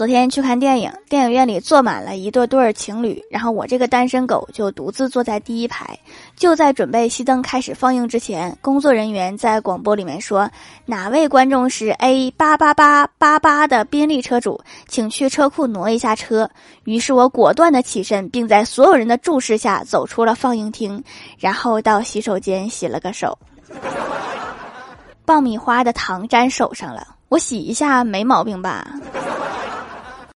昨天去看电影，电影院里坐满了一对对情侣，然后我这个单身狗就独自坐在第一排。就在准备熄灯开始放映之前，工作人员在广播里面说，哪位观众是 A 八八八八八的宾利车主，请去车库挪一下车。于是我果断的起身，并在所有人的注视下走出了放映厅，然后到洗手间洗了个手。爆米花的糖粘手上了，我洗一下没毛病吧？